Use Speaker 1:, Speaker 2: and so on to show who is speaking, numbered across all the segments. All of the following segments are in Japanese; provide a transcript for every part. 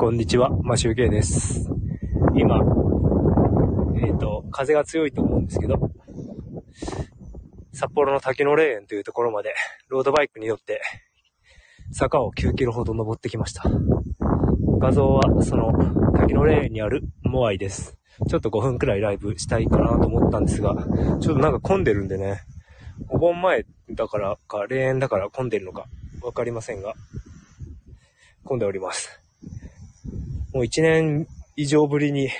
Speaker 1: こんにちは、マシュウケイです。今、えっ、と、風が強いと思うんですけど、札幌の滝の霊園というところまで、ロードバイクに乗って、坂を9キロほど登ってきました。画像は、その、滝の霊園にあるモアイです。ちょっと5分くらいライブしたいかなと思ったんですが、ちょっとなんか混んでるんでね、お盆前だからか、霊園だから混んでるのか、わかりませんが、混んでおります。もう1年以上ぶりに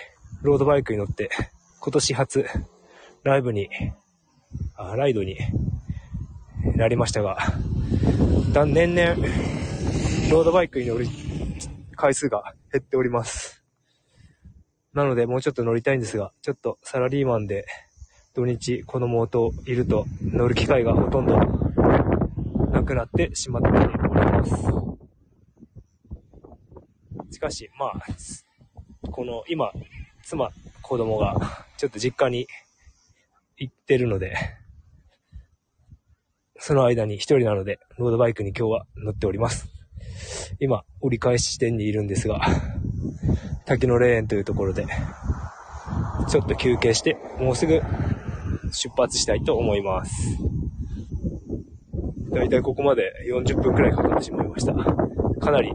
Speaker 1: ロードバイクに乗って、今年初、ライブに、あライドになりましたが、だ年々、ロードバイクに乗る回数が減っております。なので、もうちょっと乗りたいんですが、ちょっとサラリーマンで、土日子供といると乗る機会がほとんどなくなってしまっております。しかし、まあ、この今、妻、子供がちょっと実家に行ってるので、その間に一人なので、ロードバイクに今日は乗っております。今、折り返し地点にいるんですが、滝の霊園というところで、ちょっと休憩して、もうすぐ出発したいと思います。だいたいここまで40分くらいかかってしまいました。かなり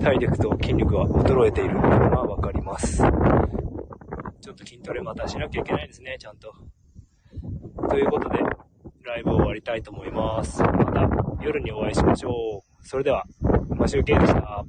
Speaker 1: 体力と筋力は衰えているのがわかります。ちょっと筋トレまたしなきゃいけないですね、ちゃんと。ということで、ライブを終わりたいと思います。また夜にお会いしましょう。それでは、マシュウケイでした。